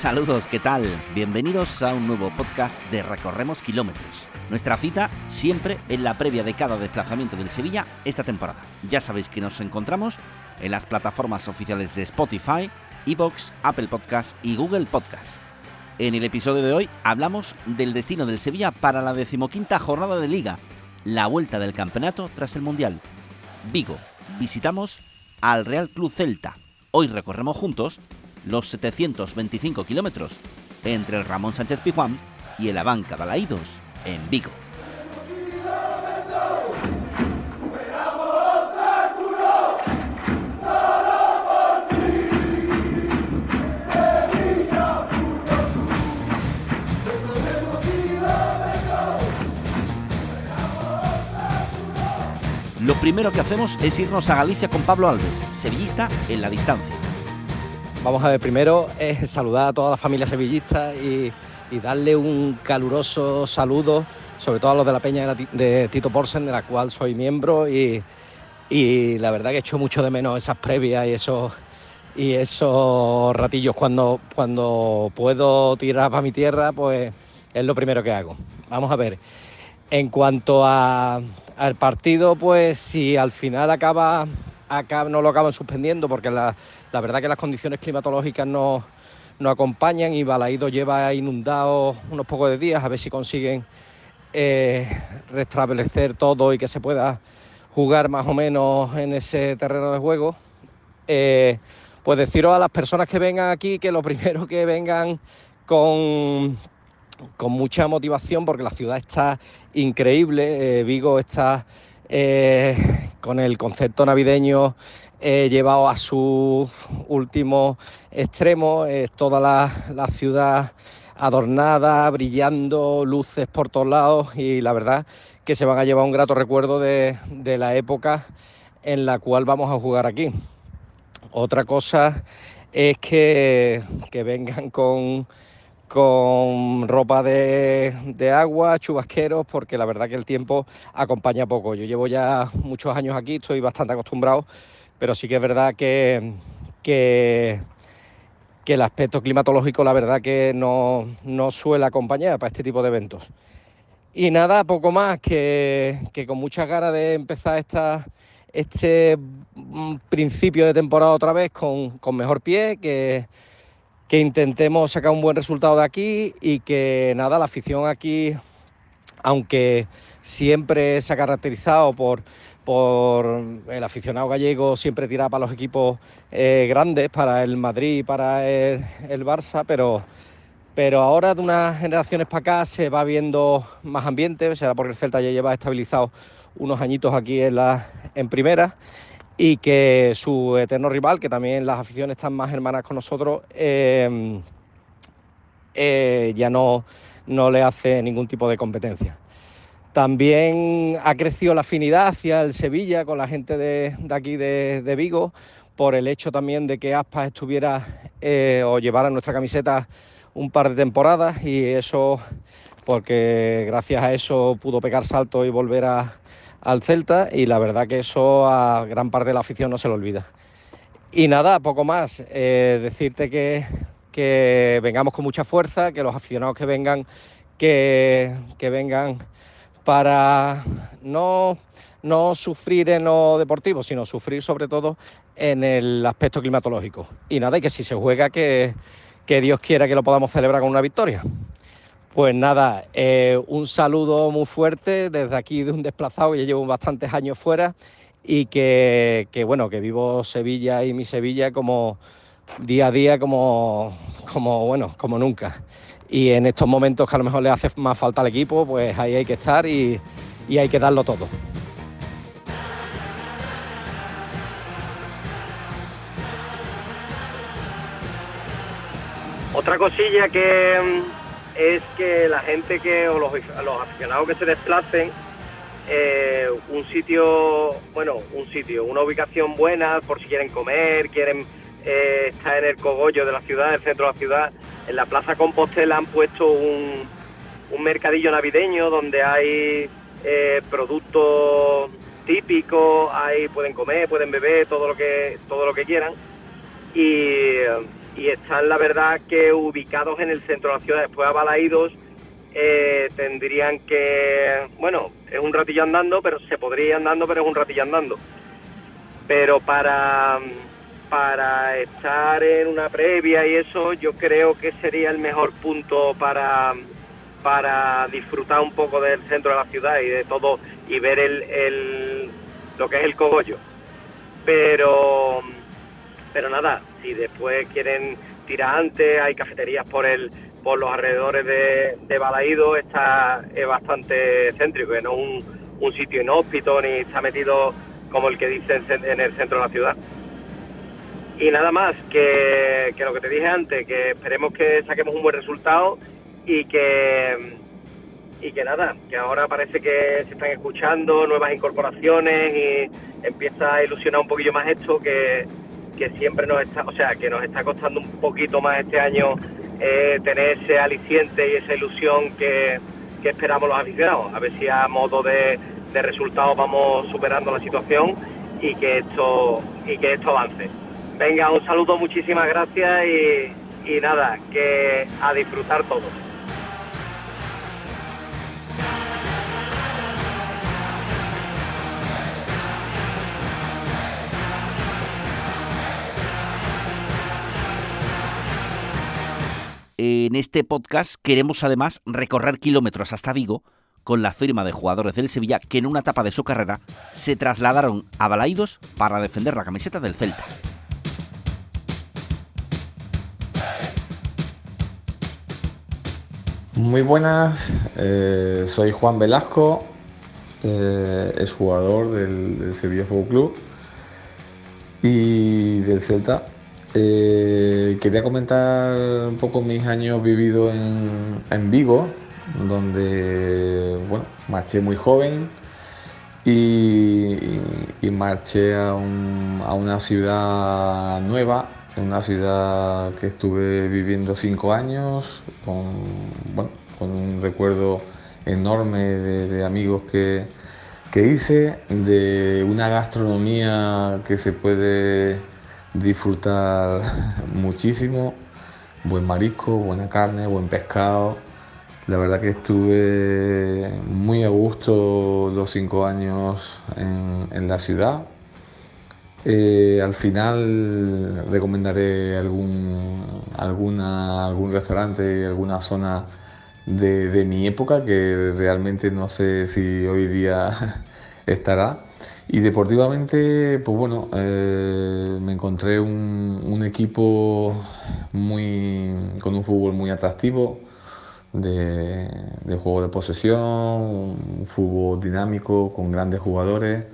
Saludos, ¿qué tal? Bienvenidos a un nuevo podcast de Recorremos Kilómetros. Nuestra cita siempre en la previa de cada desplazamiento del Sevilla esta temporada. Ya sabéis que nos encontramos en las plataformas oficiales de Spotify, Evox, Apple Podcast y Google Podcast. En el episodio de hoy hablamos del destino del Sevilla para la decimoquinta jornada de Liga, la vuelta del campeonato tras el Mundial. Vigo, visitamos al Real Club Celta. Hoy recorremos juntos los 725 kilómetros entre el Ramón Sánchez Pijuán y el Abanca Balaídos en Vigo. Lo primero que hacemos es irnos a Galicia con Pablo Alves, sevillista en la distancia. Vamos a ver, primero es saludar a toda la familia sevillista y, darle un caluroso saludo, sobre todo a los de la peña de, Tito Porsen, de la cual soy miembro y, la verdad que echo mucho de menos esas previas y esos, y esos ratillos cuando, cuando puedo tirar para mi tierra, pues es lo primero que hago. Vamos a ver, en cuanto a- al partido, pues si al final acaba, acaba- no lo acaban suspendiendo, porque la, la verdad que las condiciones climatológicas no, no acompañan y Balaído lleva inundado unos pocos de días, a ver si consiguen eh, restablecer todo y que se pueda jugar más o menos en ese terreno de juego. Eh, pues deciros a las personas que vengan aquí que lo primero que vengan con, con mucha motivación porque la ciudad está increíble, eh, Vigo está eh, con el concepto navideño llevado a su último extremo, toda la, la ciudad adornada, brillando, luces por todos lados y la verdad que se van a llevar un grato recuerdo de, de la época en la cual vamos a jugar aquí. Otra cosa es que, que vengan con, con ropa de, agua, chubasqueros, porque la verdad que el tiempo acompaña poco. Yo llevo ya muchos años aquí, estoy bastante acostumbrado, pero sí que es verdad que, que, que el aspecto climatológico, la verdad que no, no suele acompañar para este tipo de eventos. Y nada, poco más, que, que con muchas ganas de empezar esta, este mm, principio de temporada otra vez con, con mejor pie, que, que intentemos sacar un buen resultado de aquí y que nada, la afición aquí, aunque siempre se ha caracterizado por, por el aficionado gallego, siempre tira para los equipos eh, grandes, para el Madrid para el, el Barça, pero, pero ahora de unas generaciones para acá se va viendo más ambiente, será porque el Celta ya lleva estabilizado unos añitos aquí en, la, en primera y que su eterno rival, que también las aficiones están más hermanas con nosotros, eh, eh, ya no, no le hace ningún tipo de competencia. También ha crecido la afinidad hacia el Sevilla con la gente de, de aquí de, de Vigo, por el hecho también de que Aspas estuviera eh, o llevara nuestra camiseta un par de temporadas y eso, porque gracias a eso pudo pegar salto y volver a, al Celta y la verdad que eso a gran parte de la afición no se lo olvida. Y nada, poco más, eh, decirte que, que vengamos con mucha fuerza, que los aficionados que vengan, que, que vengan para no, no sufrir en lo deportivo, sino sufrir sobre todo en el aspecto climatológico. Y nada, y que si se juega, que, que Dios quiera que lo podamos celebrar con una victoria. Pues nada, eh, un saludo muy fuerte desde aquí de un desplazado, ya llevo bastantes años fuera y que, bueno, que vivo Sevilla y mi Sevilla como día a día como, como bueno, como nunca. Y en estos momentos que a lo mejor le hace más falta al equipo, pues ahí hay que estar y, y hay que darlo todo. Otra cosilla que mm, es que la gente que, o los, los aficionados que se desplacen, eh, un sitio, bueno, un sitio, una ubicación buena por si quieren comer, quieren eh, estar en el cogollo de la ciudad, el centro de la ciudad. En la Plaza Compostela han puesto un, un mercadillo navideño donde hay eh, productos típicos, ahí pueden comer, pueden beber, todo lo que, todo lo que quieran. Y, y están la verdad que ubicados en el centro de la ciudad, después abalaídos, eh, tendrían que, bueno, es un ratillo andando, pero se podría ir andando, pero es un ratillo andando. Pero para, para estar en una previa y eso, yo creo que sería el mejor punto para, para disfrutar un poco del centro de la ciudad y de todo y ver el, el lo que es el cogollo. Pero, pero nada, si después quieren tirar antes, hay cafeterías por el por los alrededores de, de Balaído, está es bastante céntrico, no un, un sitio inhóspito ni está metido como el que dicen en el centro de la ciudad. Y nada más, que, que lo que te dije antes, que esperemos que saquemos un buen resultado y que y que nada, que ahora parece que se están escuchando nuevas incorporaciones y empieza a ilusionar un poquillo más esto que, que siempre nos está, o sea, que nos está costando un poquito más este año eh, tener ese aliciente y esa ilusión que, esperamos los aficionados. A ver si a modo de, de resultados vamos superando la situación y que esto y que esto avance. Venga, un saludo, muchísimas gracias y, y nada, que a disfrutar todos. En este podcast queremos además recorrer kilómetros hasta Vigo con la firma de jugadores del Sevilla que en una etapa de su carrera se trasladaron a Balaidos para defender la camiseta del Celta. Muy buenas, eh, soy Juan Velasco, eh, es jugador del, del Sevilla Fútbol Club y del Celta. Eh, quería comentar un poco mis años vividos en, Vigo, donde bueno, marché muy joven y, marché a una ciudad nueva, una ciudad que estuve viviendo cinco años, con, bueno, con un recuerdo enorme de, de amigos que, que hice, de una gastronomía que se puede disfrutar muchísimo, buen marisco, buena carne, buen pescado. La verdad que estuve muy a gusto los cinco años en, en la ciudad. Eh, al final recomendaré algún, alguna, algún restaurante, alguna zona de, de mi época que realmente no sé si hoy día estará. Y deportivamente, pues bueno, eh, me encontré un, un equipo muy, con un fútbol muy atractivo, de, juego de posesión, un fútbol dinámico, con grandes jugadores.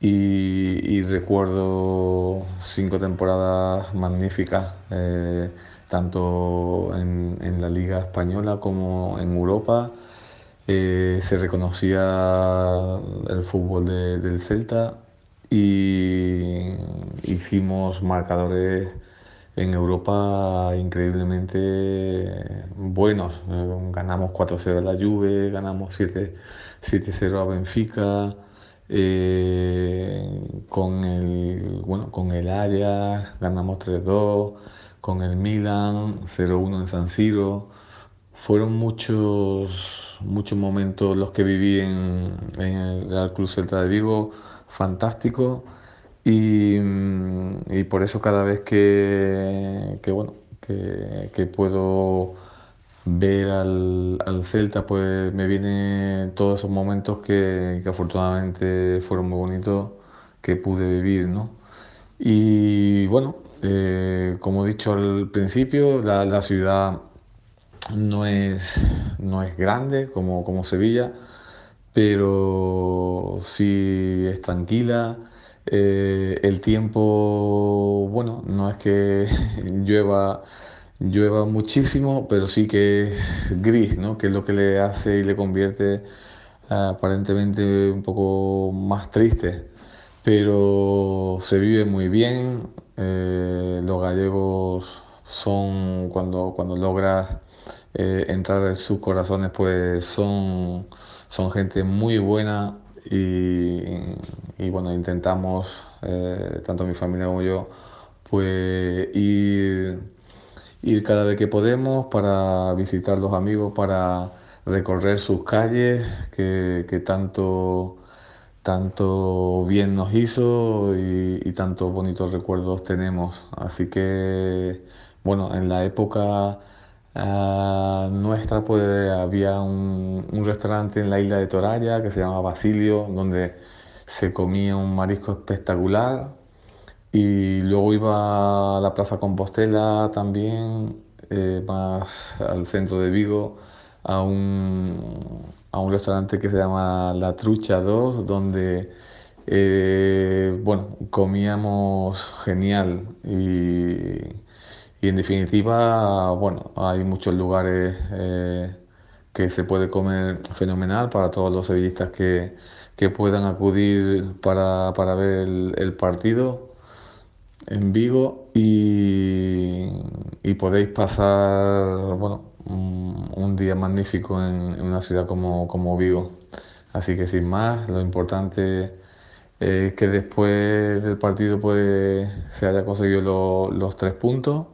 Y, recuerdo cinco temporadas magníficas, eh, tanto en la Liga Española como en Europa. Eh, se reconocía el fútbol de- del Celta y hicimos marcadores en Europa increíblemente buenos. Eh, ganamos 4-0 a la Juve, ganamos 7 7-0 a Benfica. eh, con el bueno con el Ajax ganamos 3-2 con el Milan 0-1 en San Siro fueron muchos, muchos momentos los que viví en, el Club Celta de Vigo, fantástico. Y, mm, y por eso cada vez que, que, bueno, que, que puedo ver al, Celta, pues me vienen todos esos momentos que, afortunadamente fueron muy bonitos que pude vivir, ¿no? Y bueno, eh, como he dicho al principio, la, ciudad no es, no es grande como, como Sevilla, pero sí es tranquila. Eh, el tiempo, bueno, no es que llueva llueva muchísimo, pero sí que es gris, ¿no? que es lo que le hace y le convierte aparentemente un poco más triste. Pero se vive muy bien, eh, los gallegos son, cuando, cuando logras eh, entrar en sus corazones, pues son, son gente muy buena y, y bueno, intentamos, eh, tanto mi familia como yo, pues ir ir cada vez que podemos para visitar los amigos, para recorrer sus calles que, tanto, tanto bien nos hizo y, tantos bonitos recuerdos tenemos. Así que, bueno, en la época nuestra pues había un, un, restaurante en la isla de Toralla que se llama Basilio, donde se comía un marisco espectacular. Y luego iba a la Plaza Compostela también, eh, más al centro de Vigo, a un, a un restaurante que se llama La Trucha 2, donde eh, bueno, comíamos genial. Y, y, en definitiva, bueno, hay muchos lugares eh, que se puede comer fenomenal para todos los sevillistas que, que puedan acudir para, para ver el partido en Vigo y, podéis pasar bueno, un, día magnífico en, una ciudad como, como, Vigo. Así que sin más, lo importante es que después del partido pues, se haya conseguido los tres puntos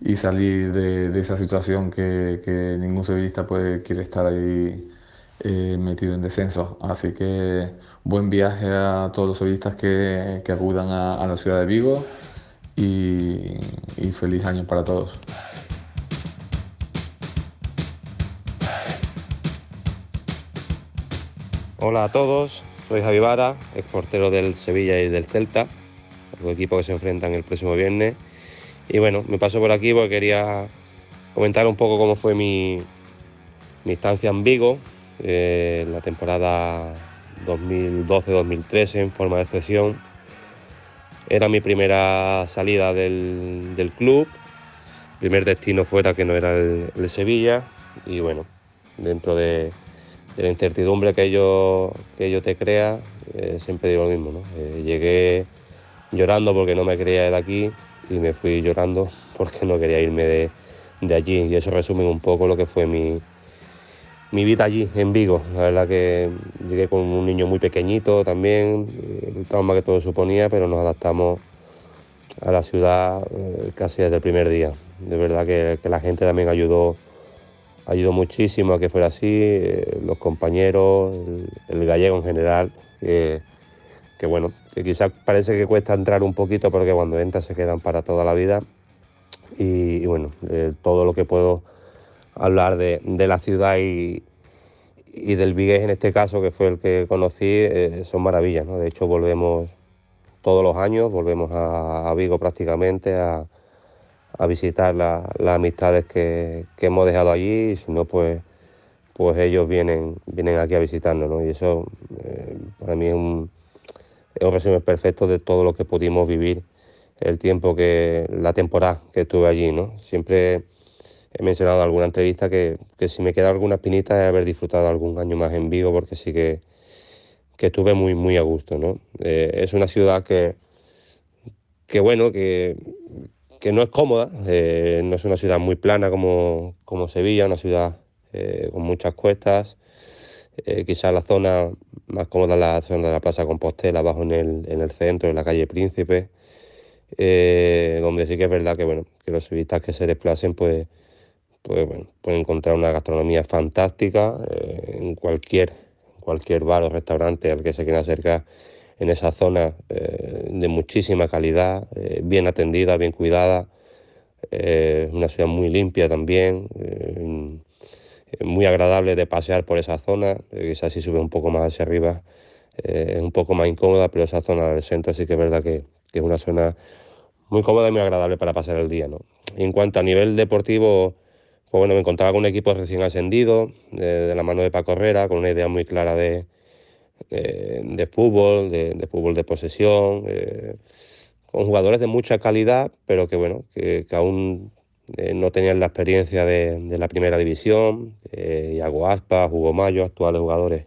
y salir de, esa situación que, ningún sevillista puede, quiere estar ahí eh, metido en descenso. Así que buen viaje a todos los sevillistas que, acudan a la ciudad de Vigo y, feliz año para todos. Hola a todos, soy Javi Vara, ex portero del Sevilla y del Celta, los equipos que se enfrentan el próximo viernes. Y bueno, me paso por aquí porque quería comentar un poco cómo fue mi, mi estancia en Vigo, eh, la temporada 2012-2013 en forma de excepción. Era mi primera salida del, club, primer destino fuera que no era el, de Sevilla. Y bueno, dentro de, la incertidumbre que ello, que te crea, eh, siempre digo lo mismo, ¿no? Eh, llegué llorando porque no me quería de aquí y me fui llorando porque no quería irme de, de allí y eso resume un poco lo que fue mi, mi vida allí, en Vigo. La verdad que llegué con un niño muy pequeñito también, el trauma que todo suponía, pero nos adaptamos a la ciudad eh, casi desde el primer día. De verdad que, la gente también ayudó, ayudó muchísimo a que fuera así, eh, los compañeros, el, gallego en general, que, bueno, que quizás parece que cuesta entrar un poquito porque cuando entras se quedan para toda la vida. Y, bueno, eh, todo lo que puedo hablar de, la ciudad y, del Vigués en este caso, que fue el que conocí, eh, son maravillas. ¿no? De hecho, volvemos todos los años, volvemos a, Vigo prácticamente a, visitar las amistades que, hemos dejado allí y si no, pues, pues ellos vienen, vienen aquí a visitarnos. Y eso eh, para mí es un, es un resumen perfecto de todo lo que pudimos vivir el tiempo que, la temporada que estuve allí. ¿no? Siempre he mencionado en alguna entrevista que, si me queda alguna espinita es haber disfrutado algún año más en Vigo porque sí que, estuve muy, muy a gusto. ¿no? Eh, es una ciudad que, que bueno, que, que no es cómoda, eh, no es una ciudad muy plana como, como Sevilla, una ciudad eh, con muchas cuestas. Quizás la zona más cómoda la zona de la Plaza Compostela, abajo en el, en el centro, en la calle Príncipe, donde sí que es verdad que, bueno, que los turistas que se desplacen pues pues bueno, pueden encontrar una gastronomía fantástica eh, en cualquier, cualquier bar o restaurante al que se quiera acercar en esa zona eh, de muchísima calidad, eh, bien atendida, bien cuidada, una ciudad muy limpia también, muy agradable de pasear por esa zona, quizás si sube un poco más hacia arriba es un poco más incómoda, pero esa zona del centro sí que es verdad que, que es una zona muy cómoda y muy agradable para pasar el día. ¿no? En cuanto a nivel deportivo, pues bueno, me encontraba con un equipo recién ascendido, de, la mano de Paco Herrera, con una idea muy clara de, de, fútbol, de, fútbol de posesión, con jugadores de mucha calidad, pero que bueno, que, aún eh, no tenían la experiencia de, la primera división. Eh, Iago Aspa, Hugo Mayo, actuales jugadores,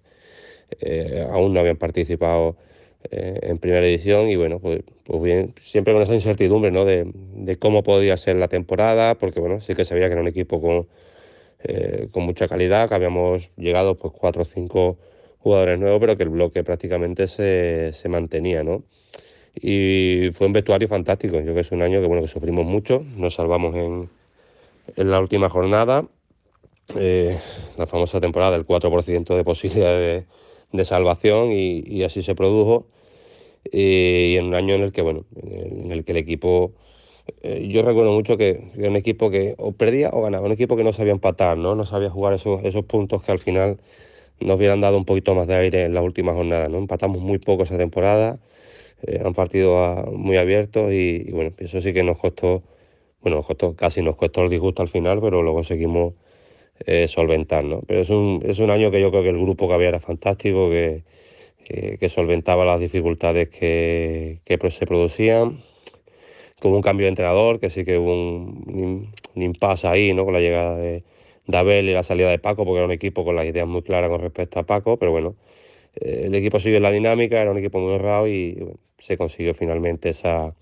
eh, aún no habían participado en primera división y bueno, pues, pues, bien, siempre con esa incertidumbre ¿no? de, de, cómo podía ser la temporada, porque bueno, sí que sabía que era un equipo con, con mucha calidad, que habíamos llegado pues cuatro o cinco jugadores nuevos, pero que el bloque prácticamente se, se mantenía, ¿no? Y fue un vestuario fantástico. Yo creo que es un año que bueno que sufrimos mucho, nos salvamos en, en la última jornada, eh, la famosa temporada del 4% de posibilidad de, de salvación y, y, así se produjo. Y, en un año en el que bueno, en el que el equipo eh, yo recuerdo mucho que era un equipo que o perdía o ganaba, un equipo que no sabía empatar, ¿no? No sabía jugar esos, esos puntos que al final nos hubieran dado un poquito más de aire en la última jornada, ¿no? Empatamos muy poco esa temporada, eh, han partido muy abiertos y, bueno, eso sí que nos costó, bueno, nos costó, casi nos costó el disgusto al final, pero lo conseguimos eh, solventar, ¿no? Pero es un, es un año que yo creo que el grupo que había era fantástico, que, que, solventaba las dificultades que, que se producían, como un cambio de entrenador, que sí que hubo un, un impasse ahí, ¿no? Con la llegada de de Abel y la salida de Paco, porque era un equipo con las ideas muy claras con respecto a Paco, pero bueno, eh, el equipo sigue la dinámica, era un equipo muy honrado y se consiguió finalmente esa,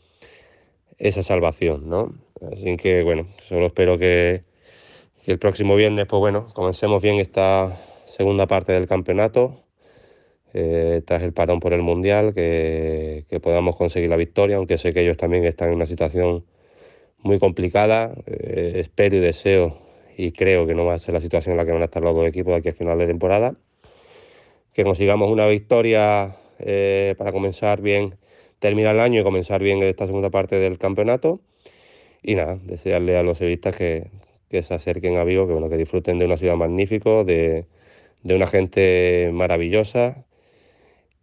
esa salvación, ¿no? Así que bueno, solo espero que, el próximo viernes, pues bueno, comencemos bien esta segunda parte del campeonato, eh, tras el parón por el Mundial, que, que, podamos conseguir la victoria, aunque sé que ellos también están en una situación muy complicada. Eh, espero y deseo y creo que no va a ser la situación en la que van a estar los dos equipos de aquí a final de temporada. Que consigamos una victoria eh, para comenzar bien, terminar el año y comenzar bien esta segunda parte del campeonato. Y nada, desearle a los sevillistas que, que se acerquen a Vigo, que bueno, que disfruten de una ciudad magnífica, de, de una gente maravillosa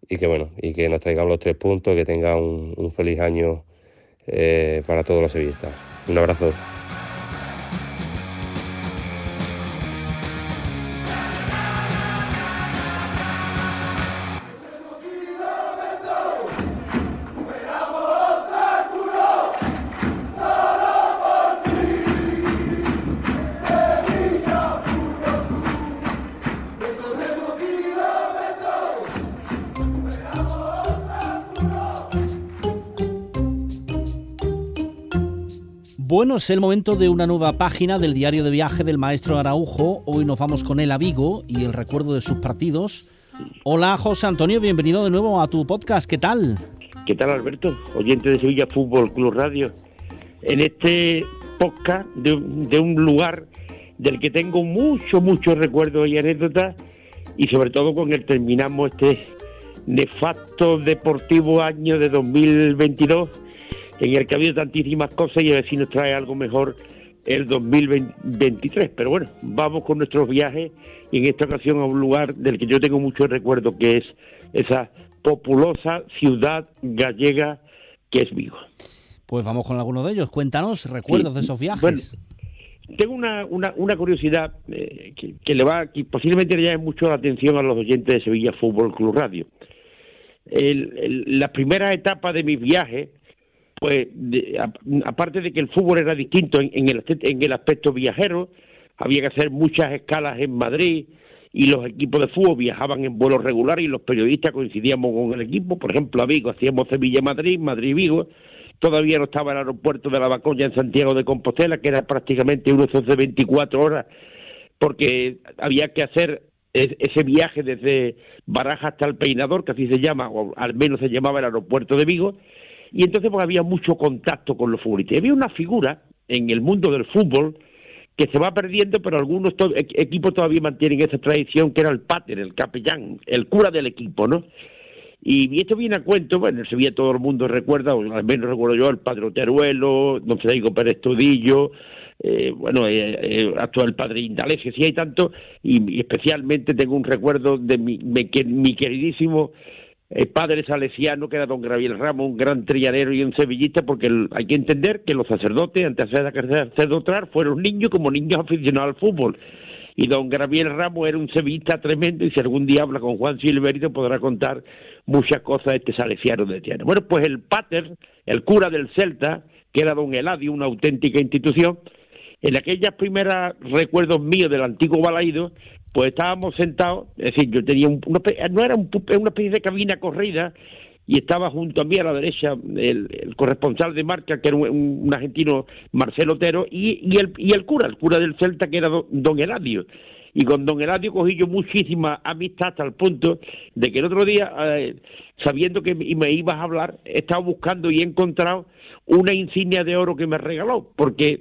y que bueno, y que nos traigan los tres puntos, que tengan un, feliz año eh, para todos los sevillistas. Un abrazo. Bueno, es el momento de una nueva página del diario de viaje del maestro Araujo. Hoy nos vamos con él a Vigo y el recuerdo de sus partidos. Hola José Antonio, bienvenido de nuevo a tu podcast. ¿Qué tal? ¿Qué tal Alberto? Oyente de Sevilla Fútbol Club Radio. En este podcast de, un lugar del que tengo mucho, muchos recuerdos y anécdotas y sobre todo con el terminamos este nefasto deportivo año de 2022 en el que ha habido tantísimas cosas y a ver si nos trae algo mejor el 2023. Pero bueno, vamos con nuestros viajes y en esta ocasión a un lugar del que yo tengo mucho recuerdo, que es esa populosa ciudad gallega que es Vigo. Pues vamos con alguno de ellos. Cuéntanos recuerdos de esos viajes. Bueno, tengo una, una, una curiosidad eh, que, le va, que posiblemente le llame mucho la atención a los oyentes de Sevilla Fútbol Club Radio. la primera etapa de mis viajes pues aparte de que el fútbol era distinto en, el, en el aspecto viajero, había que hacer muchas escalas en Madrid y los equipos de fútbol viajaban en vuelos regulares y los periodistas coincidíamos con el equipo, por ejemplo a Vigo hacíamos Sevilla-Madrid, Madrid-Vigo, todavía no estaba el aeropuerto de la Bacolla en Santiago de Compostela, que era prácticamente uno de 24 horas, porque había que hacer ese viaje desde Baraja hasta el Peinador, que así se llama, o al menos se llamaba el aeropuerto de Vigo, y entonces pues, había mucho contacto con los futbolistas. había una figura en el mundo del fútbol que se va perdiendo, pero algunos equipos todavía mantienen esa tradición que era el pater, el capellán, el cura del equipo, ¿no? Y, esto viene a cuento, bueno, en Sevilla todo el mundo recuerda, o al menos recuerdo yo, el padre Teruelo, don Federico Pérez Tudillo, eh, bueno, eh, eh, actual padre Indalecio, sí hay tanto, y, y especialmente tengo un recuerdo de mi, me- mi queridísimo eh, padre salesiano, que era don Gabriel Ramos, un gran trillanero y un sevillista, porque el- hay que entender que los sacerdotes, antes de sacerdotal, fueron niños como niños aficionados al fútbol. Y don Gabriel Ramos era un sevillista tremendo, y si algún día habla con Juan Silverito podrá contar muchas cosas de este salesiano de Tiana. Bueno, pues el pater, el cura del Celta, que era don Eladio, una auténtica institución, en aquellas primeras recuerdos míos del antiguo Balaído, pues estábamos sentados, es decir, yo tenía un, una no era un una especie de cabina corrida, y estaba junto a mí a la derecha el, corresponsal de marca, que era un, argentino, Marcelo Otero, y, y, el, y el cura, el cura del Celta, que era do- don Eladio. Y con don Eladio cogí yo muchísima amistad hasta el punto de que el otro día, eh, sabiendo que me ibas a hablar, he estado buscando y he encontrado una insignia de oro que me regaló, porque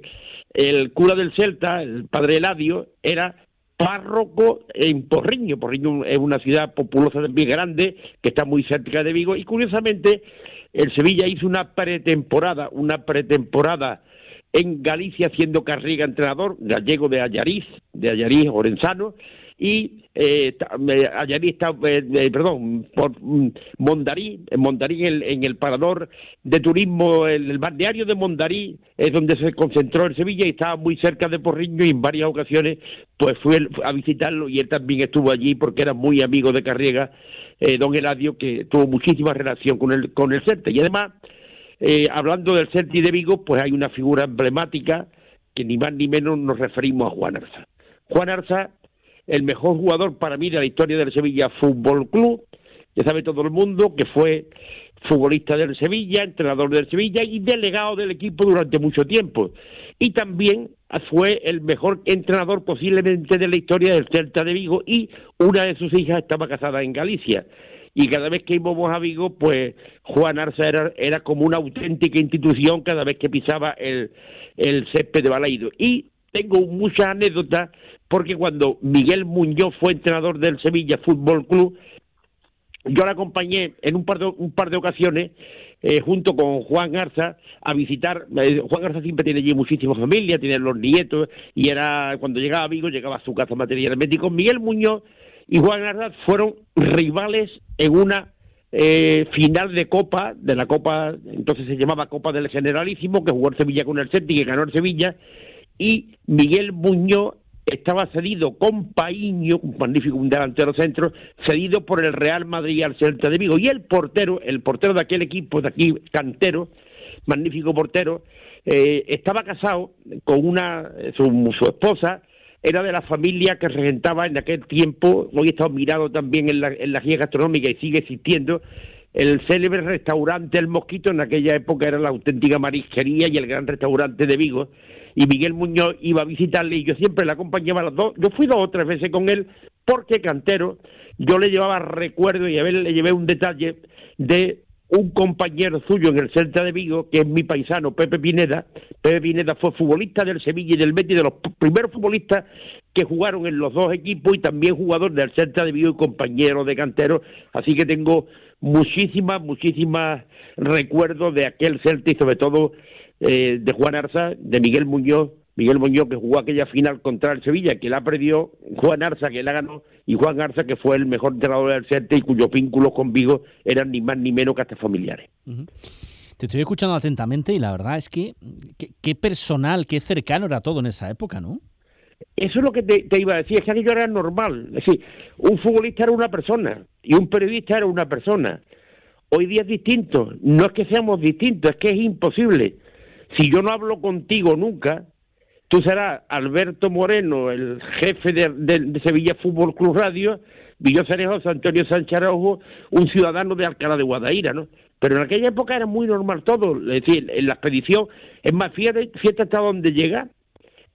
el cura del Celta, el padre Eladio, era párroco en Porriño. Porriño es una ciudad populosa también grande, que está muy cerca de Vigo, y curiosamente el Sevilla hizo una pretemporada, una pretemporada en Galicia siendo Carriga entrenador, gallego de Allariz, de Allariz Orenzano, y eh, está, eh, perdón, por mm, Mondarí, en Mondarí en en el parador de turismo, el, el balneario de Mondarí es donde se concentró el Sevilla y estaba muy cerca de Porriño y en varias ocasiones pues fui a visitarlo y él también estuvo allí porque era muy amigo de Carriega, eh, don Eladio, que tuvo muchísima relación con el, con el Celta y además eh, hablando del Celta y de Vigo, pues hay una figura emblemática que ni más ni menos nos referimos a Juan Arza. Juan Arza, el mejor jugador para mí de la historia del Sevilla Fútbol Club, ya sabe todo el mundo que fue futbolista del Sevilla, entrenador del Sevilla y delegado del equipo durante mucho tiempo. Y también fue el mejor entrenador posiblemente de la historia del Celta de Vigo y una de sus hijas estaba casada en Galicia y cada vez que íbamos a Vigo, pues Juan Arza era, era como una auténtica institución cada vez que pisaba el, el césped de Balaído. Y tengo muchas anécdotas porque cuando Miguel Muñoz fue entrenador del Sevilla Fútbol Club, yo le acompañé en un par de, un par de ocasiones eh, junto con Juan Garza a visitar. eh, Juan Garza siempre tiene allí muchísima familia, tiene los nietos, y era cuando llegaba a Vigo, llegaba a su casa materialmente. Y con Miguel Muñoz y Juan Garza fueron rivales en una eh, final de Copa, de la Copa, entonces se llamaba Copa del Generalísimo, que jugó el Sevilla con el Celtic y que ganó el Sevilla, y Miguel Muñoz estaba cedido con Paíño, un magnífico un delantero centro, cedido por el Real Madrid al Celta de Vigo. Y el portero, el portero de aquel equipo de aquí, cantero, magnífico portero, eh, estaba casado con una, su, su esposa, era de la familia que regentaba en aquel tiempo, hoy está mirado también en la, en la guía gastronómica y sigue existiendo, el célebre restaurante El Mosquito, en aquella época era la auténtica marisquería y el gran restaurante de Vigo, y Miguel Muñoz iba a visitarle y yo siempre le acompañaba las dos, yo fui dos o tres veces con él, porque cantero, yo le llevaba recuerdo y a ver le llevé un detalle de un compañero suyo en el Celta de Vigo, que es mi paisano, Pepe Pineda. Pepe Pineda fue futbolista del Sevilla y del Betis, de los primeros futbolistas que jugaron en los dos equipos y también jugador del Celta de Vigo y compañero de cantero. Así que tengo muchísimas, muchísimas recuerdos de aquel Celta y sobre todo eh, de Juan Arza, de Miguel Muñoz, Miguel Muñoz que jugó aquella final contra el Sevilla, que la perdió, Juan Arza que la ganó, y Juan Arza que fue el mejor entrenador del Celta y cuyos vínculos con Vigo eran ni más ni menos que hasta familiares. Te estoy escuchando atentamente y la verdad es que qué, qué personal, qué cercano era todo en esa época, ¿no? Eso es lo que te, te iba a decir, es que aquello era normal. Es decir, un futbolista era una persona y un periodista era una persona. Hoy día es distinto. No es que seamos distintos, es que es imposible. Si yo no hablo contigo nunca, tú serás Alberto Moreno, el jefe de, Sevilla Fútbol Club Radio, y yo seré José Antonio Sánchez Araujo, un ciudadano de Alcalá de Guadaira, ¿no? Pero en aquella época era muy normal todo. Es decir, en la expedición, es más, fíjate, fíjate hasta dónde llega,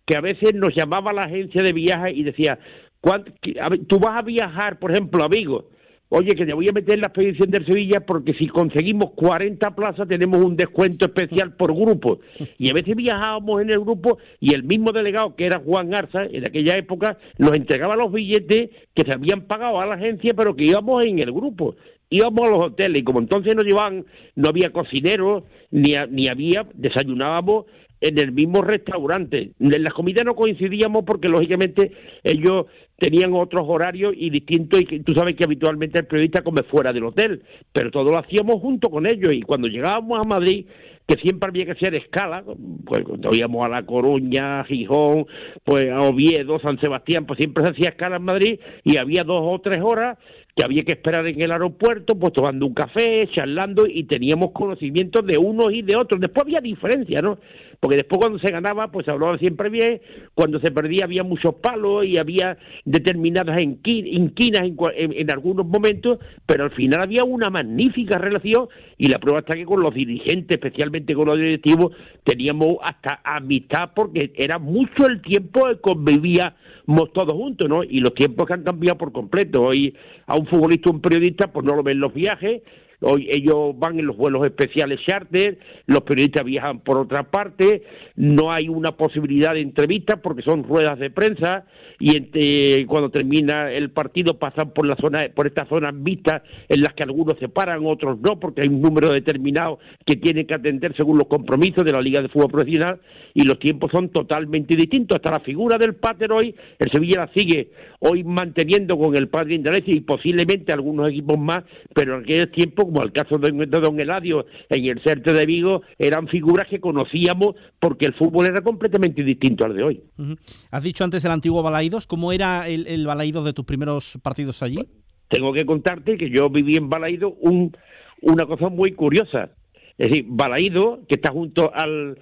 que a veces nos llamaba la agencia de viajes y decía, "¿Cuánt- que- a ver, tú vas a viajar, por ejemplo, a Vigo, oye, que te voy a meter en la expedición del Sevilla porque si conseguimos 40 plazas tenemos un descuento especial por grupo. Y a veces viajábamos en el grupo y el mismo delegado, que era Juan Garza, en aquella época, nos entregaba los billetes que se habían pagado a la agencia, pero que íbamos en el grupo. Íbamos a los hoteles y como entonces nos llevaban, no había cocineros, ni, ni había, desayunábamos en el mismo restaurante. En las comidas no coincidíamos porque lógicamente ellos tenían otros horarios y distintos y tú sabes que habitualmente el periodista come fuera del hotel, pero todo lo hacíamos junto con ellos y cuando llegábamos a Madrid que siempre había que hacer escala, pues cuando íbamos a La Coruña, Gijón, pues a Oviedo, San Sebastián, pues siempre se hacía escala en Madrid y había dos o tres horas que había que esperar en el aeropuerto, pues tomando un café, charlando y teníamos conocimientos de unos y de otros. Después había diferencia, ¿no? Porque después cuando se ganaba, pues se hablaba siempre bien, cuando se perdía había muchos palos y había determinadas inquinas en, algunos momentos, pero al final había una magnífica relación y la prueba está que con los dirigentes, especialmente con los directivos, teníamos hasta amistad porque era mucho el tiempo que convivíamos todos juntos, ¿no? Y los tiempos que han cambiado por completo. Hoy a un futbolista, un periodista, pues no lo ven los viajes, Hoy ellos van en los vuelos especiales charter, los periodistas viajan por otra parte, no hay una posibilidad de entrevista porque son ruedas de prensa y cuando termina el partido pasan por la zona por estas zonas vistas en las que algunos se paran, otros no, porque hay un número determinado que tiene que atender según los compromisos de la Liga de Fútbol Profesional y los tiempos son totalmente distintos. Hasta la figura del Pater hoy, el Sevilla la sigue hoy manteniendo con el Padre Indalecio y posiblemente algunos equipos más, pero en aquel tiempo, como el caso de, Don Eladio en el Certe de Vigo, eran figuras que conocíamos porque el fútbol era completamente distinto al de hoy. Has dicho antes el antiguo ¿cómo era el, el de tus primeros partidos allí? tengo que contarte que yo viví en Balaídos un, una cosa muy curiosa. Es decir, Balaído, que está junto al,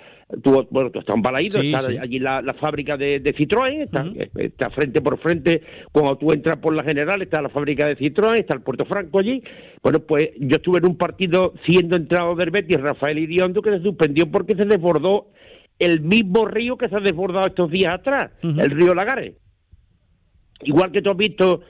bueno, tú estás en Balaído, está allí la, fábrica de, Citroën, está, está, frente por frente, cuando tú entras por la General, está la fábrica de Citroën, está el Puerto Franco allí. Bueno, pues yo estuve en un partido siendo entrado del Betis, Rafael Iriondo, que se suspendió porque se desbordó el mismo río que se ha desbordado estos días atrás, el río Lagares. Igual que tú has visto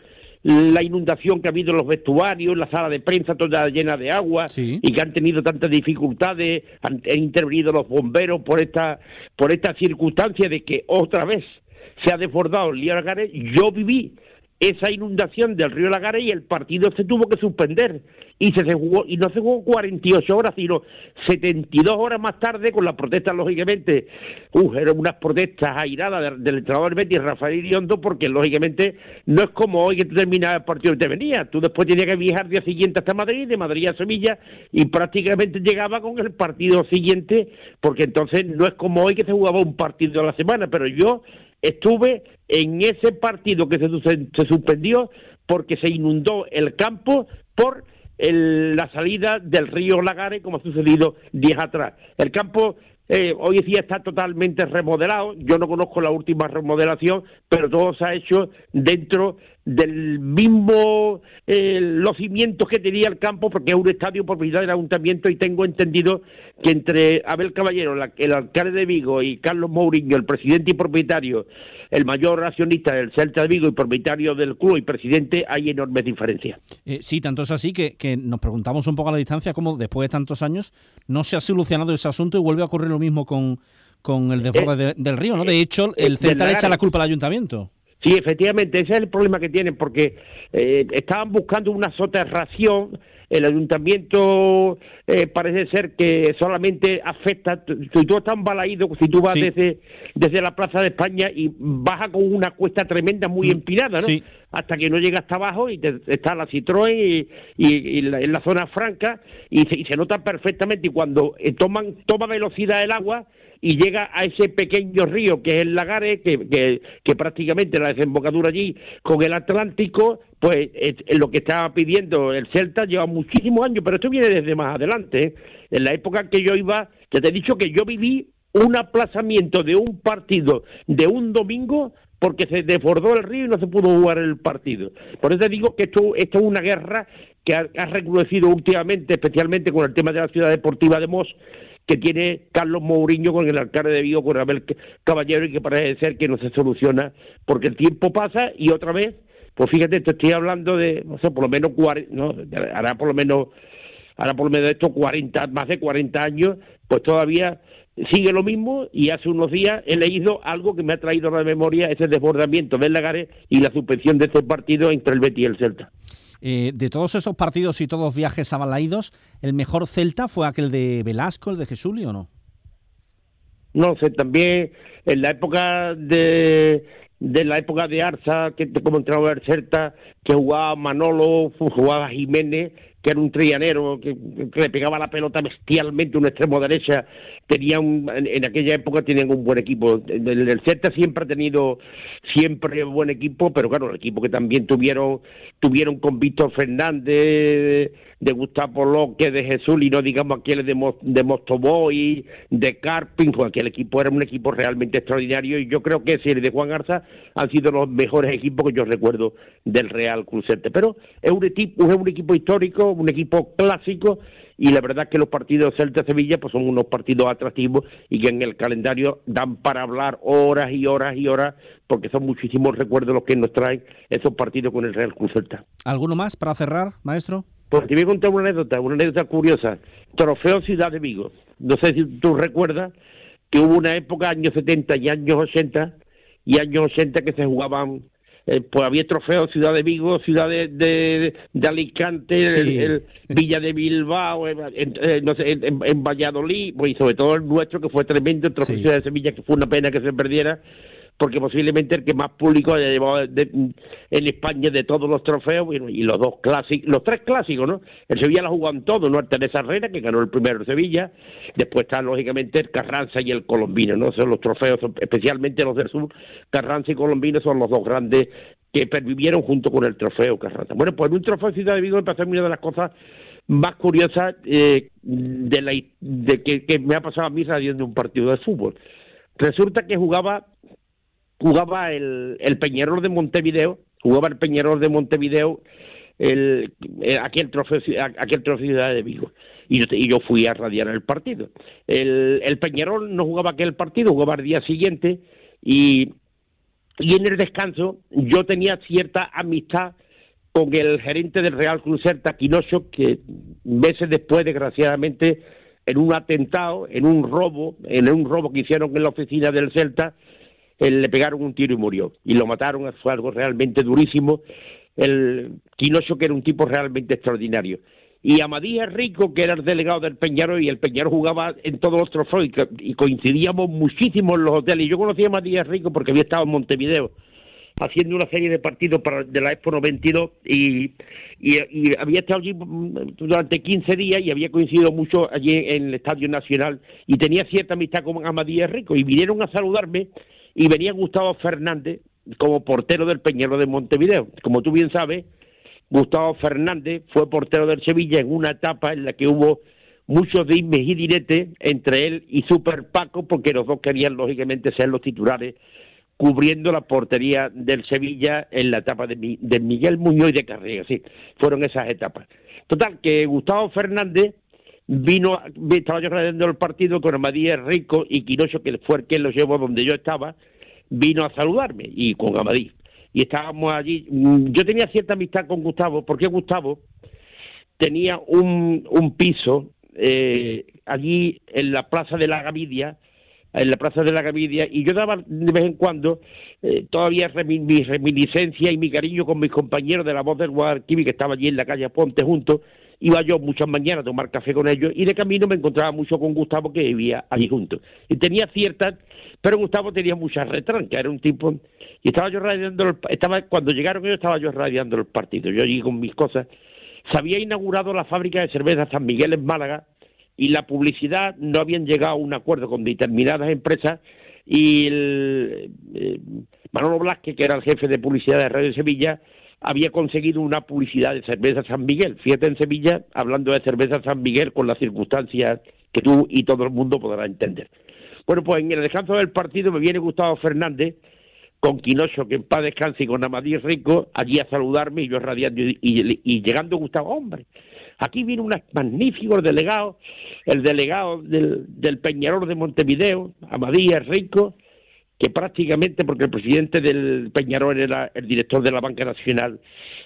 la inundación que ha habido en los vestuarios, la sala de prensa toda llena de agua y que han tenido tantas dificultades, han, intervenido los bomberos por esta, por esta circunstancia de que otra vez se ha desbordado el río Lagares, yo viví esa inundación del río Lagares y el partido se tuvo que suspender. Y se, jugó y no se jugó 48 horas sino 72 horas más tarde con las protestas lógicamente. Uh, unas protestas airadas del, entrenador Betis Rafael Iriondo porque lógicamente no es como hoy que tú terminas el partido y te venía tú después tenías que viajar día siguiente hasta Madrid de Madrid a Sevilla y prácticamente llegaba con el partido siguiente porque entonces no es como hoy que se jugaba un partido a la semana. Pero yo estuve en ese partido que se, suspendió porque se inundó el campo por la salida del río Lagares, como ha sucedido días atrás. El campo eh, hoy día está totalmente remodelado. Yo no conozco la última remodelación, pero todo se ha hecho dentro del mismo eh, los cimientos que tenía el campo, porque es un estadio propiedad del ayuntamiento y tengo entendido que entre Abel Caballero, el alcalde de Vigo, y Carlos Mourinho, el presidente y propietario, el mayor accionista del Celta de Vigo y propietario del club y presidente, hay enormes diferencias. Eh, sí, tanto es así que, nos preguntamos un poco a la distancia cómo después de tantos años no se ha solucionado ese asunto y vuelve a ocurrir lo mismo con, con el desborde eh, del río, ¿no? De hecho, el Celta le echa la culpa al ayuntamiento. Sí, efectivamente, ese es el problema que tienen, porque eh, estaban buscando una soterración, el ayuntamiento eh, parece ser que solamente afecta, si tú estás embalaído, si tú vas desde, desde la Plaza de España y baja con una cuesta tremenda, muy mm, empinada, ¿no? Hasta que no llega hasta abajo y está la Citroën y, en la zona franca y se, y se nota perfectamente y cuando eh, toman, toma velocidad el agua, y llega a ese pequeño río que es el Lagares, que, que, prácticamente la desembocadura allí con el Atlántico, pues lo que estaba pidiendo el Celta lleva muchísimos años, pero esto viene desde más adelante. ¿eh? En la época que yo iba, ya te he dicho que yo viví un aplazamiento de un partido de un domingo porque se desbordó el río y no se pudo jugar el partido. Por eso te digo que esto, esto es una guerra que ha, ha recrudecido últimamente, especialmente con el tema de la ciudad deportiva de Mos, que tiene Carlos Mourinho con el alcalde de Vigo, con Abel Caballero, y que parece ser que no se soluciona porque el tiempo pasa y otra vez, pues fíjate, te estoy hablando de, no sé, por lo menos, no, hará por lo menos, hará por lo menos esto 40, más de 40 años, pues todavía sigue lo mismo y hace unos días he leído algo que me ha traído a la memoria ese desbordamiento del Lagares y la suspensión de este partido entre el Betis y el Celta. Eh, de todos esos partidos y todos viajes a ¿el mejor Celta fue aquel de Velasco, el de Jesuli o no? no sé, también en la época de de la época de Arza, que como entraba el Celta, que jugaba Manolo, jugaba Jiménez, que era un trianero, que, le pegaba la pelota bestialmente, un extremo derecha, tenía un, en, aquella época tenían un buen equipo. El, el, Celta siempre ha tenido siempre buen equipo, pero claro, el equipo que también tuvieron tuvieron con Víctor Fernández, de Gustavo López, de Jesús, y no digamos aquel de, de Mostoboy, de Carpin, pues aquel equipo era un equipo realmente extraordinario y yo creo que ese de Juan Garza han sido los mejores equipos que yo recuerdo del Real Cruz Pero es un equipo, es un equipo histórico, un equipo clásico y la verdad es que los partidos Celta-Sevilla pues son unos partidos atractivos y que en el calendario dan para hablar horas y horas y horas porque son muchísimos recuerdos los que nos traen esos partidos con el Real Cruz Celta. ¿Alguno más para cerrar, maestro? Pues te voy a contar una anécdota, una anécdota curiosa. Trofeo Ciudad de Vigo. No sé si tú recuerdas que hubo una época, años 70 y años 80, y años 80 que se jugaban eh, pues había trofeos Ciudad de Vigo, Ciudad de, de, Alicante, el, Villa de Bilbao, en, no sé, en, Valladolid, pues, y sobre todo el nuestro que fue tremendo, el trofeo Ciudad de Sevilla, que fue una pena que se perdiera, porque posiblemente el que más público haya llevado en España de todos los trofeos, y los dos clásicos, los tres clásicos, ¿no? El Sevilla lo jugó en todo, ¿no? El Teresa Herrera, que ganó el primero en Sevilla, después está lógicamente el Carranza y el Colombino, ¿no? Son los trofeos, especialmente los del sur, Carranza y Colombino son los dos grandes que pervivieron junto con el trofeo Carranza. Bueno, pues un trofeo Ciudad de Vigo me pasó una de las cosas más curiosas eh, de, la, de que, que me ha pasado a mí radiando un partido de fútbol. Resulta que jugaba jugaba el, el Peñarol de Montevideo, jugaba el Peñarol de Montevideo el, aquel trofeo aquel trofeo Ciudad de Vigo. Y yo, fui a radiar el partido. El, el Peñarol no jugaba aquel partido jugaba el día siguiente y y en el descanso yo tenía cierta amistad con el gerente del Real Cruz Celta Quinoso que meses después desgraciadamente en un atentado en un robo en un robo que hicieron en la oficina del Celta le pegaron un tiro y murió. Y lo mataron, fue algo realmente durísimo. El Quinoso, que era un tipo realmente extraordinario. Y Amadías Rico, que era el delegado del Peñarol, y el Peñarol jugaba en todos los trofeos, y, coincidíamos muchísimo en los hoteles. Y yo conocí a Amadías Rico porque había estado en Montevideo haciendo una serie de partidos para, de la Expo 92 y, y, y, había estado allí durante 15 días y había coincidido mucho allí en el Estadio Nacional y tenía cierta amistad con Amadías Rico y vinieron a saludarme y venía Gustavo Fernández como portero del Peñero de Montevideo. Como tú bien sabes, Gustavo Fernández fue portero del Sevilla en una etapa en la que hubo muchos dimes y diretes entre él y Super Paco, porque los dos querían lógicamente ser los titulares, cubriendo la portería del Sevilla en la etapa de, Miguel Muñoz y de Carrera. Sí, fueron esas etapas. Total, que Gustavo Fernández vino, estaba yo radiando el partido con Amadías Rico y Quinocho, que fue el que lo llevó donde yo estaba, vino a saludarme y con Amadí. Y estábamos allí. Mm, yo tenía cierta amistad con Gustavo, porque Gustavo tenía un, un piso eh, allí en la Plaza de la Gavidia, en la Plaza de la Gavidia, y yo daba de vez en cuando eh, todavía mi reminiscencia y mi cariño con mis compañeros de la voz del Guadalquivir, que estaba allí en la calle Ponte juntos, iba yo muchas mañanas a tomar café con ellos y de camino me encontraba mucho con Gustavo que vivía allí junto. Y tenía ciertas, pero Gustavo tenía muchas retranca, era un tipo, y estaba yo radiando, estaba, cuando llegaron ellos estaba yo radiando el partido, yo allí con mis cosas. Se había inaugurado la fábrica de cerveza San Miguel en Málaga y la publicidad no habían llegado a un acuerdo con determinadas empresas y el, eh, Manolo Blasque, que era el jefe de publicidad de Radio Sevilla, había conseguido una publicidad de cerveza San Miguel. Fíjate en Sevilla hablando de cerveza San Miguel con las circunstancias que tú y todo el mundo podrá entender. Bueno, pues en el descanso del partido me viene Gustavo Fernández con Quinocho, que en paz descanse, y con Amadí Rico, allí a saludarme y yo radiando, y, llegando Gustavo, hombre, aquí viene un magnífico delegado, el delegado del, del Peñarol de Montevideo, Amadías Rico, que prácticamente, porque el presidente del Peñarol era el director de la Banca Nacional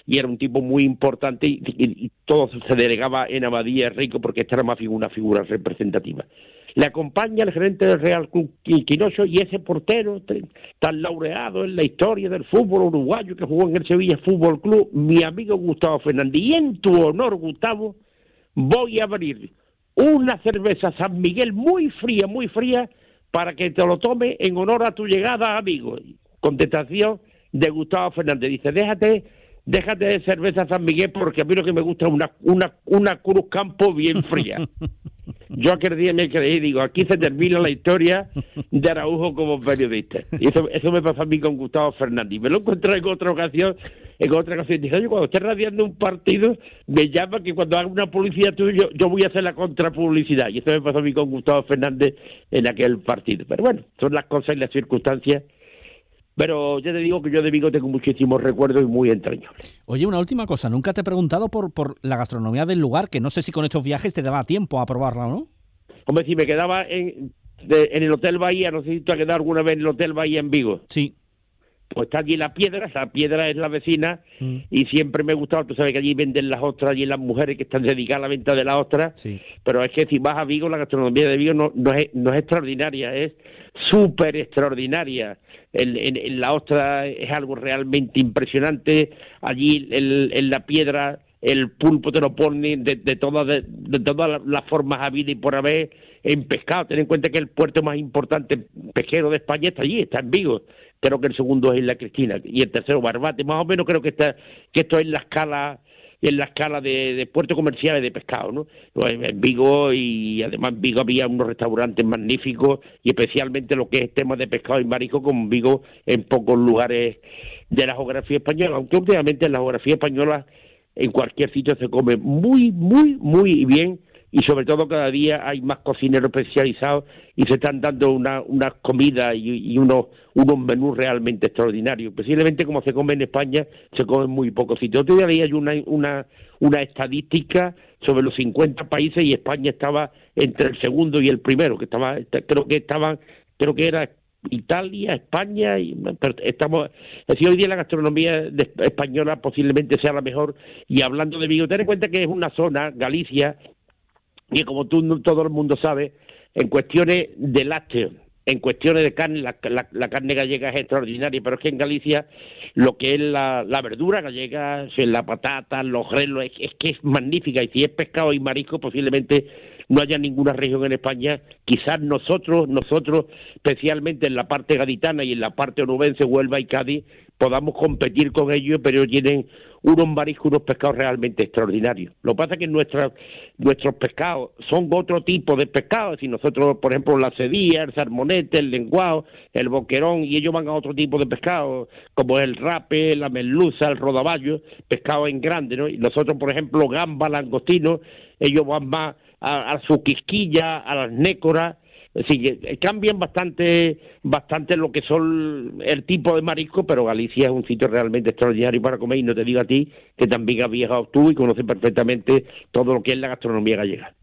y era un tipo muy importante y, todo se delegaba en Abadía Rico porque esta era más una figura representativa. Le acompaña el gerente del Real Club Quinoso y ese portero tan laureado en la historia del fútbol uruguayo que jugó en el Sevilla Fútbol Club, mi amigo Gustavo Fernández. Y en tu honor, Gustavo, voy a abrir una cerveza San Miguel muy fría, muy fría, para que te lo tome en honor a tu llegada, amigo. Contestación de Gustavo Fernández. Dice, déjate, déjate de cerveza San Miguel porque a mí lo que me gusta es una, una, una Cruz Campo bien fría. Yo aquel día me creí, digo, aquí se termina la historia de Araujo como periodista. Y eso, eso me pasó a mí con Gustavo Fernández. Me lo encontré en otra ocasión, en otra ocasión. Dice, oye, cuando estés radiando un partido, me llama que cuando haga una publicidad tuya, yo, yo voy a hacer la contrapublicidad. Y eso me pasó a mí con Gustavo Fernández en aquel partido. Pero bueno, son las cosas y las circunstancias pero ya te digo que yo de Vigo tengo muchísimos recuerdos y muy entrañables. Oye, una última cosa, nunca te he preguntado por, por la gastronomía del lugar, que no sé si con estos viajes te daba tiempo a probarla o no. Hombre, si me quedaba en, de- en el Hotel Bahía, no sé si tú has quedado alguna vez en el Hotel Bahía en Vigo. Sí. Pues está allí la piedra, esa piedra es la vecina y siempre me ha gustado, tú sabes que allí venden las ostras, allí las mujeres que están dedicadas a la venta de las ostras, pero es que si vas a Vigo, la gastronomía de Vigo no, no, es, no es extraordinaria, es súper extraordinaria. El, en, en la ostra es algo realmente impresionante, allí el- en la piedra el pulpo te lo ponen de, de todas de, de todas las- las formas habidas y por haber en pescado. Ten en cuenta que el puerto más importante pesquero de España está allí, está en Vigo. Creo que el segundo es Isla Cristina y el tercero Barbate. Más o menos creo que está que esto es la escala en la escala de, puertos comerciales de pescado, ¿no? Pues En Vigo y además en Vigo había unos restaurantes magníficos y especialmente lo que es tema de pescado y marisco como en Vigo en pocos lugares de la geografía española, aunque últimamente en la geografía española en cualquier sitio se come muy, muy, muy bien y sobre todo cada día hay más cocineros especializados y se están dando una, una comida y, unos, menús realmente extraordinarios. Posiblemente como se come en España, se come en muy pocos sitios. Otro día leía yo una, una, una estadística sobre los 50 países y España estaba entre el segundo y el primero, que estaba, creo que estaban, creo que era Italia, España, y, estamos, es decir, hoy día la gastronomía de- española posiblemente sea la mejor. Y hablando de Vigo, ten en cuenta que es una zona, Galicia, y como tú todo el mundo sabe, en cuestiones de lácteos, en cuestiones de carne, la, la- la carne gallega es extraordinaria, pero es que en Galicia lo que es la, la verdura gallega, la patata, los grelos, es que es magnífica, y si es pescado y marisco, posiblemente no haya ninguna región en España, quizás nosotros, nosotros, especialmente en la parte gaditana y en la parte onubense, Huelva y Cádiz, podamos competir con ellos, pero tienen unos mariscos, unos pescados realmente extraordinarios. Lo que pasa es que nuestra- nuestros pescados son otro tipo de pescados, y nosotros, por ejemplo, la cedilla, el salmonete, el lenguado, el boquerón, y ellos van a otro tipo de pescado, como el rape, la merluza, el rodaballo, pescado en grande, ¿no? Y nosotros, por ejemplo, gamba, langostino, ellos van más a, a su quisquilla, a las nécoras, es decir, que cambian bastante, bastante lo que son el tipo de marisco, pero Galicia es un sitio realmente extraordinario para comer y no te digo a ti que también has viajado tú y conoces perfectamente todo lo que es la gastronomía gallega.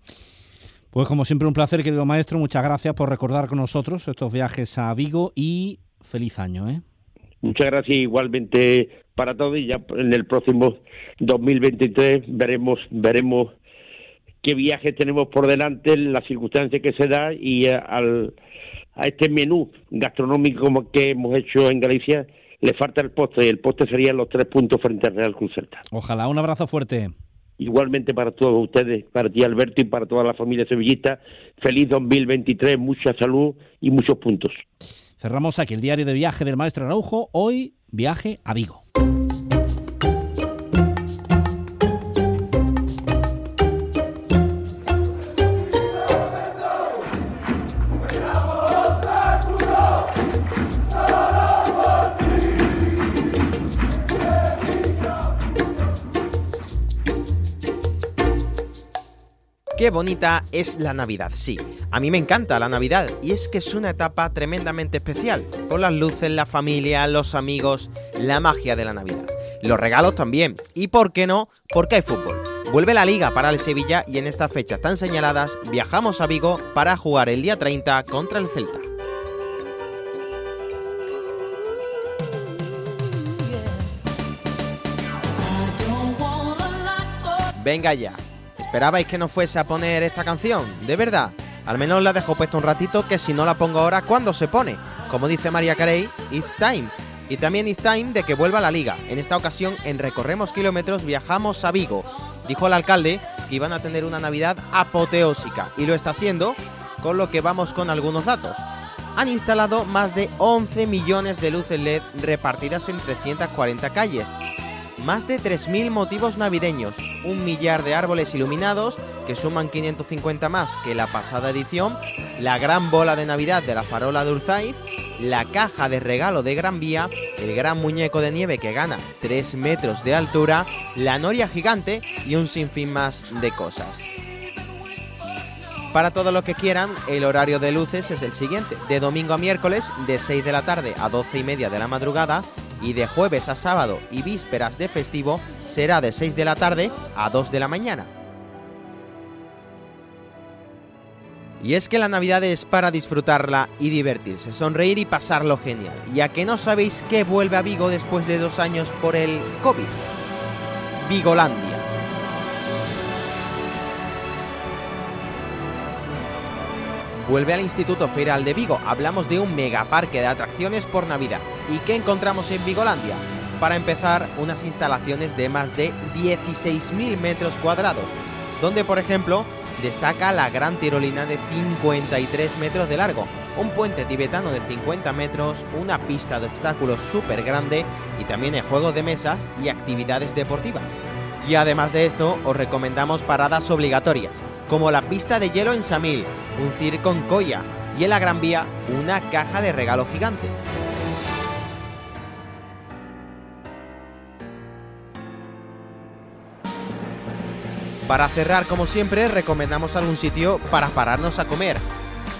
Pues como siempre un placer, querido maestro. Muchas gracias por recordar con nosotros estos viajes a Vigo y feliz año, ¿eh? Muchas gracias igualmente para todos y ya en el próximo 2023 veremos veremos qué viajes tenemos por delante, las circunstancias que se da y eh, al, a este menú gastronómico como que hemos hecho en Galicia le falta el postre y el postre serían los tres puntos frente al Real Cruz Celta. Ojalá, un abrazo fuerte. Igualmente para todos ustedes, para ti Alberto y para toda la familia sevillista, feliz 2023, mucha salud y muchos puntos. Cerramos aquí el diario de viaje del maestro Araujo. Hoy, viaje a Vigo. Qué bonita es la Navidad, sí. A mí me encanta la Navidad y es que es una etapa tremendamente especial, con las luces, la familia, los amigos, la magia de la Navidad. Los regalos también, y por qué no, porque hay fútbol. Vuelve la liga para el Sevilla y en estas fechas tan señaladas viajamos a Vigo para jugar el día 30 contra el Celta. Venga ya. ¿Esperabais que no fuese a poner esta canción? ¿De verdad? Al menos la dejo puesta un ratito que si no la pongo ahora, ¿cuándo se pone? Como dice María Carey, it's time. Y también it's time de que vuelva la liga. En esta ocasión, en Recorremos Kilómetros, viajamos a Vigo. Dijo el alcalde que iban a tener una Navidad apoteósica. Y lo está siendo, con lo que vamos con algunos datos. han instalado más de 11 millones de luces LED repartidas en 340 calles, más de 3.000 motivos navideños, un millar de árboles iluminados, que suman 550 más que la pasada edición, la gran bola de Navidad de la farola de Urzaiz, la caja de regalo de Gran Vía, el gran muñeco de nieve que gana 3 metros de altura, la noria gigante y un sinfín más de cosas. Para todos los que quieran, el horario de luces es el siguiente. De domingo a miércoles, de 6 de la tarde a 12 y media de la madrugada, y de jueves a sábado y vísperas de festivo será de 6 de la tarde a 2 de la mañana. Y es que la Navidad es para disfrutarla y divertirse, sonreír y pasarlo genial. Ya que no sabéis qué vuelve a Vigo después de dos años por el COVID. Vigolandia. Vuelve al Instituto Federal de Vigo. Hablamos de un megaparque de atracciones por Navidad. ¿Y qué encontramos en Vigolandia? Para empezar, unas instalaciones de más de 16.000 metros cuadrados, donde por ejemplo destaca la gran tirolina de 53 metros de largo, un puente tibetano de 50 metros, una pista de obstáculos súper grande y también hay juegos de mesas y actividades deportivas. Y además de esto, os recomendamos paradas obligatorias, como la pista de hielo en Samil, un circo en Coya y en la Gran Vía una caja de regalo gigante. Para cerrar, como siempre, recomendamos algún sitio para pararnos a comer.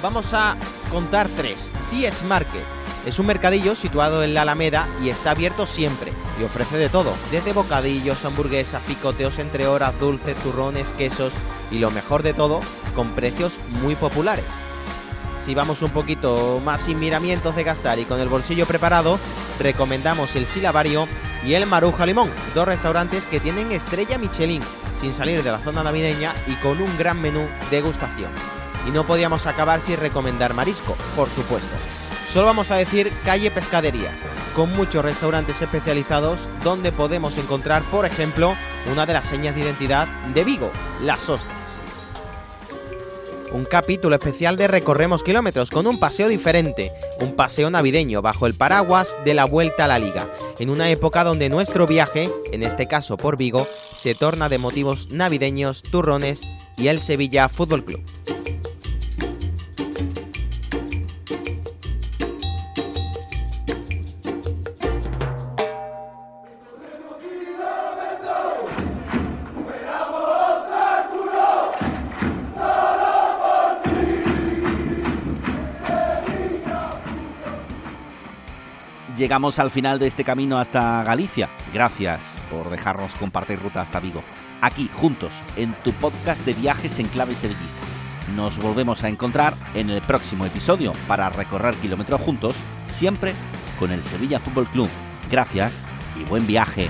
Vamos a contar tres. Cies Market. Es un mercadillo situado en la Alameda y está abierto siempre y ofrece de todo, desde bocadillos, hamburguesas, picoteos entre horas, dulces, turrones, quesos y lo mejor de todo, con precios muy populares. Si vamos un poquito más sin miramientos de gastar y con el bolsillo preparado, recomendamos el Silabario y el Maruja Limón, dos restaurantes que tienen estrella Michelin, sin salir de la zona navideña y con un gran menú degustación. Y no podíamos acabar sin recomendar marisco, por supuesto. Solo vamos a decir calle Pescaderías, con muchos restaurantes especializados donde podemos encontrar, por ejemplo, una de las señas de identidad de Vigo, las ostras. Un capítulo especial de Recorremos Kilómetros con un paseo diferente, un paseo navideño bajo el paraguas de la Vuelta a la Liga, en una época donde nuestro viaje, en este caso por Vigo, se torna de motivos navideños, turrones y el Sevilla Fútbol Club. Llegamos al final de este camino hasta Galicia. Gracias por dejarnos compartir ruta hasta Vigo. Aquí, juntos, en tu podcast de viajes en clave sevillista. Nos volvemos a encontrar en el próximo episodio para recorrer kilómetros juntos, siempre con el Sevilla Fútbol Club. Gracias y buen viaje.